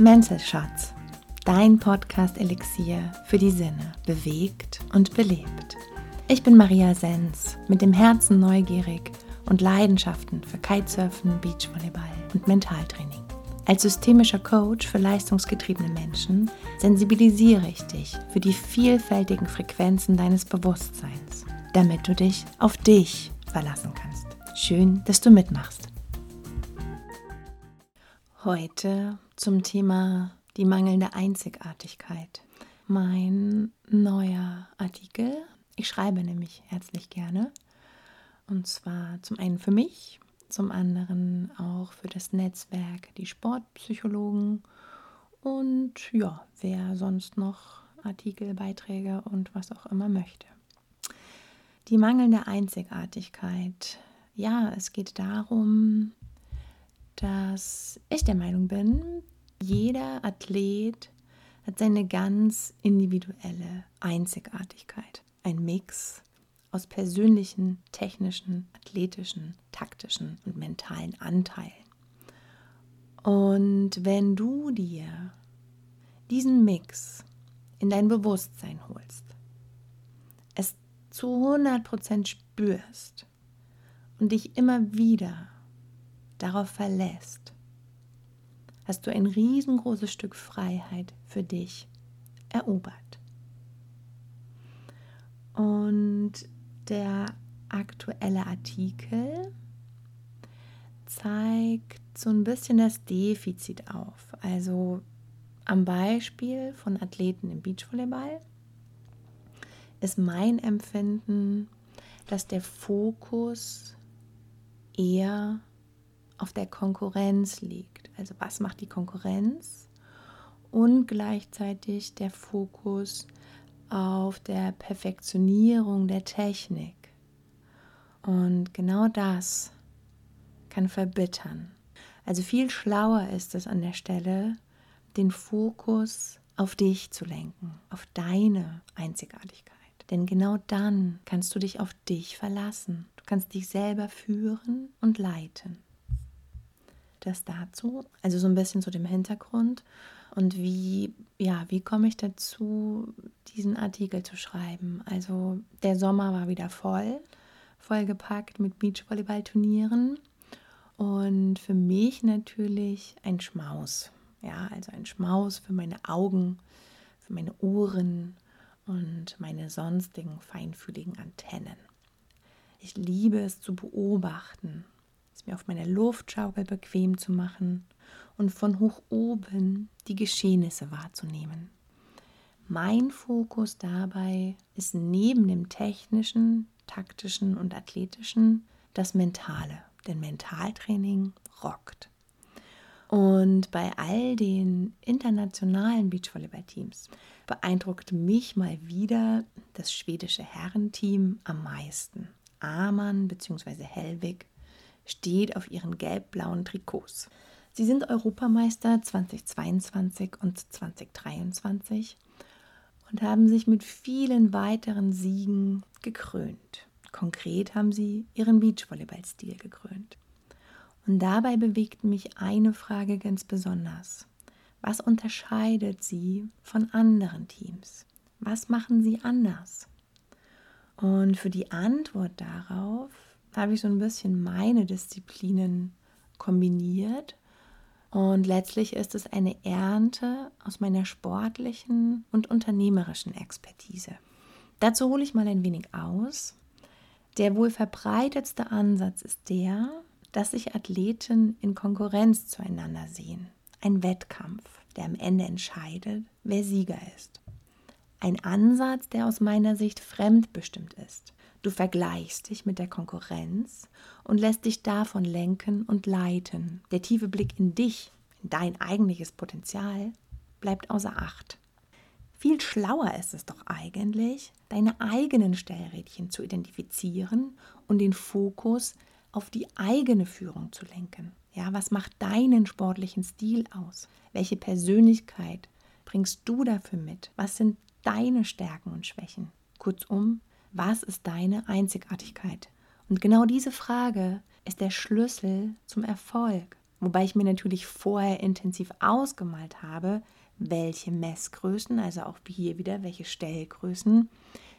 Mental Shots, dein Podcast-Elixier für die Sinne, bewegt und belebt. Ich bin Maria Sens, mit dem Herzen neugierig und Leidenschaften für Kitesurfen, Beachvolleyball und Mentaltraining. Als systemischer Coach für leistungsgetriebene Menschen sensibilisiere ich dich für die vielfältigen Frequenzen deines Bewusstseins, damit du dich auf dich verlassen kannst. Schön, dass du mitmachst. Heute zum Thema die mangelnde Einzigartigkeit. Mein neuer Artikel. Ich schreibe nämlich herzlich gerne. Und zwar zum einen für mich, zum anderen auch für das Netzwerk die Sportpsychologen und ja, wer sonst noch Artikel, Beiträge und was auch immer möchte. Die mangelnde Einzigartigkeit. Ja, es geht darum, dass ich der Meinung bin, jeder Athlet hat seine ganz individuelle Einzigartigkeit. Ein Mix aus persönlichen, technischen, athletischen, taktischen und mentalen Anteilen. Und wenn du dir diesen Mix in dein Bewusstsein holst, es zu 100% spürst und dich immer wieder darauf verlässt, hast du ein riesengroßes Stück Freiheit für dich erobert. Und der aktuelle Artikel zeigt so ein bisschen das Defizit auf. Also am Beispiel von Athleten im Beachvolleyball ist mein Empfinden, dass der Fokus eher auf der Konkurrenz liegt. Also was macht die Konkurrenz? Und gleichzeitig der Fokus auf der Perfektionierung der Technik. Und genau das kann verbittern. Also viel schlauer ist es an der Stelle, den Fokus auf dich zu lenken, auf deine Einzigartigkeit. Denn genau dann kannst du dich auf dich verlassen. Du kannst dich selber führen und leiten das dazu, also so ein bisschen zu dem Hintergrund und wie, ja, wie komme ich dazu, diesen Artikel zu schreiben. Also der Sommer war wieder voll, vollgepackt mit Beachvolleyball-Turnieren und für mich natürlich ein Schmaus. Ja, also ein Schmaus für meine Augen, für meine Ohren und meine sonstigen feinfühligen Antennen. Ich liebe es zu beobachten, es mir auf meiner Luftschaukel bequem zu machen und von hoch oben die Geschehnisse wahrzunehmen. Mein Fokus dabei ist neben dem technischen, taktischen und athletischen das Mentale, denn Mentaltraining rockt. Und bei all den internationalen Beachvolleyball-Teams beeindruckt mich mal wieder das schwedische Herrenteam am meisten. Amann bzw. Hellwig steht auf ihren gelb-blauen Trikots. Sie sind Europameister 2022 und 2023 und haben sich mit vielen weiteren Siegen gekrönt. Konkret haben sie ihren Beachvolleyball-Stil gekrönt. Und dabei bewegt mich eine Frage ganz besonders. Was unterscheidet sie von anderen Teams? Was machen sie anders? Und für die Antwort darauf habe ich so ein bisschen meine Disziplinen kombiniert. Und letztlich ist es eine Ernte aus meiner sportlichen und unternehmerischen Expertise. Dazu hole ich mal ein wenig aus. Der wohl verbreitetste Ansatz ist der, dass sich Athleten in Konkurrenz zueinander sehen. Ein Wettkampf, der am Ende entscheidet, wer Sieger ist. Ein Ansatz, der aus meiner Sicht fremdbestimmt ist. Du vergleichst dich mit der Konkurrenz und lässt dich davon lenken und leiten. Der tiefe Blick in dich, in dein eigentliches Potenzial, bleibt außer Acht. Viel schlauer ist es doch eigentlich, deine eigenen Stellrädchen zu identifizieren und den Fokus auf die eigene Führung zu lenken. Ja, was macht deinen sportlichen Stil aus? Welche Persönlichkeit bringst du dafür mit? Was sind deine Stärken und Schwächen? Kurzum, was ist deine Einzigartigkeit? Und genau diese Frage ist der Schlüssel zum Erfolg. Wobei ich mir natürlich vorher intensiv ausgemalt habe, welche Messgrößen, also auch hier wieder welche Stellgrößen,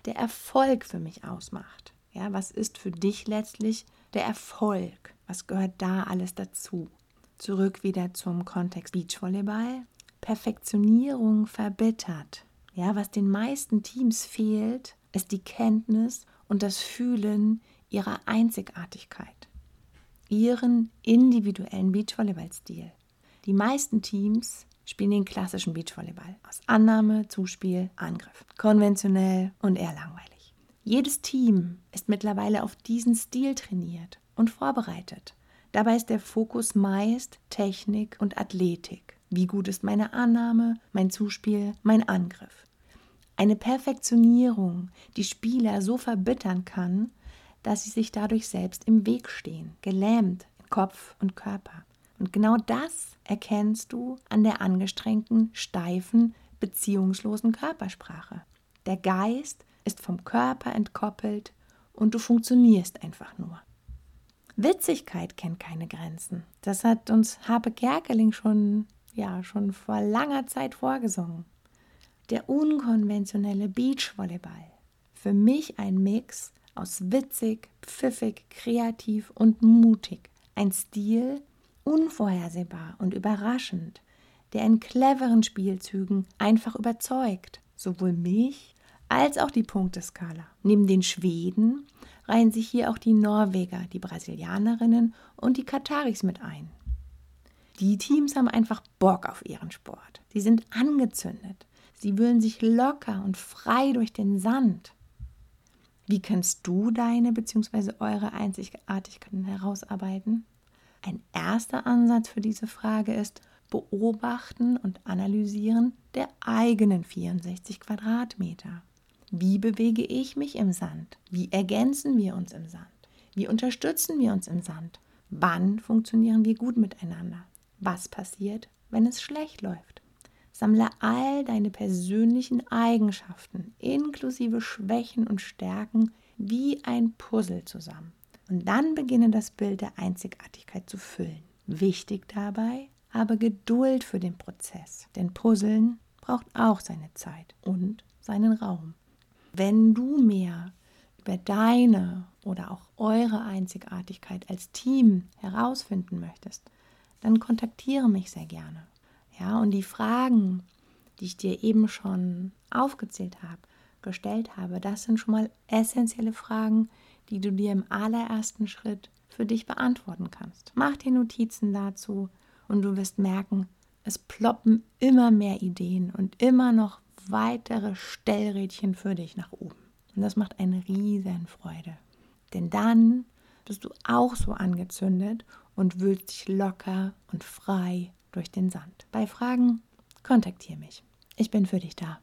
der Erfolg für mich ausmacht. Ja, was ist für dich letztlich der Erfolg? Was gehört da alles dazu? Zurück wieder zum Kontext Beachvolleyball. Perfektionierung verbittert. Ja, was den meisten Teams fehlt, ist die Kenntnis und das Fühlen ihrer Einzigartigkeit, ihren individuellen Beachvolleyballstil. Die meisten Teams spielen den klassischen Beachvolleyball aus Annahme, Zuspiel, Angriff. Konventionell und eher langweilig. Jedes Team ist mittlerweile auf diesen Stil trainiert und vorbereitet. Dabei ist der Fokus meist Technik und Athletik. Wie gut ist meine Annahme, mein Zuspiel, mein Angriff? Eine Perfektionierung, die Spieler so verbittern kann, dass sie sich dadurch selbst im Weg stehen, gelähmt in Kopf und Körper. Und genau das erkennst du an der angestrengten, steifen, beziehungslosen Körpersprache. Der Geist ist vom Körper entkoppelt und du funktionierst einfach nur. Witzigkeit kennt keine Grenzen. Das hat uns Habe Kerkeling schon, ja, schon vor langer Zeit vorgesungen. Der unkonventionelle Beachvolleyball. Für mich ein Mix aus witzig, pfiffig, kreativ und mutig. Ein Stil, unvorhersehbar und überraschend, der in cleveren Spielzügen einfach überzeugt, sowohl mich als auch die Punkteskala. Neben den Schweden reihen sich hier auch die Norweger, die Brasilianerinnen und die Kataris mit ein. Die Teams haben einfach Bock auf ihren Sport. Sie sind angezündet. Sie wühlen sich locker und frei durch den Sand. Wie kannst du deine bzw. eure Einzigartigkeiten herausarbeiten? Ein erster Ansatz für diese Frage ist Beobachten und Analysieren der eigenen 64 Quadratmeter. Wie bewege ich mich im Sand? Wie ergänzen wir uns im Sand? Wie unterstützen wir uns im Sand? Wann funktionieren wir gut miteinander? Was passiert, wenn es schlecht läuft? Sammle all deine persönlichen Eigenschaften inklusive Schwächen und Stärken wie ein Puzzle zusammen. Und dann beginne das Bild der Einzigartigkeit zu füllen. Wichtig dabei, habe Geduld für den Prozess, denn Puzzeln braucht auch seine Zeit und seinen Raum. Wenn du mehr über deine oder auch eure Einzigartigkeit als Team herausfinden möchtest, dann kontaktiere mich sehr gerne. Ja, und die Fragen, die ich dir eben schon aufgezählt habe, gestellt habe, das sind schon mal essentielle Fragen, die du dir im allerersten Schritt für dich beantworten kannst. Mach dir Notizen dazu und du wirst merken, es ploppen immer mehr Ideen und immer noch weitere Stellrädchen für dich nach oben. Und das macht eine riesen Freude. Denn dann bist du auch so angezündet und wühlst dich locker und frei durch den Sand. Bei Fragen kontaktiere mich. Ich bin für dich da.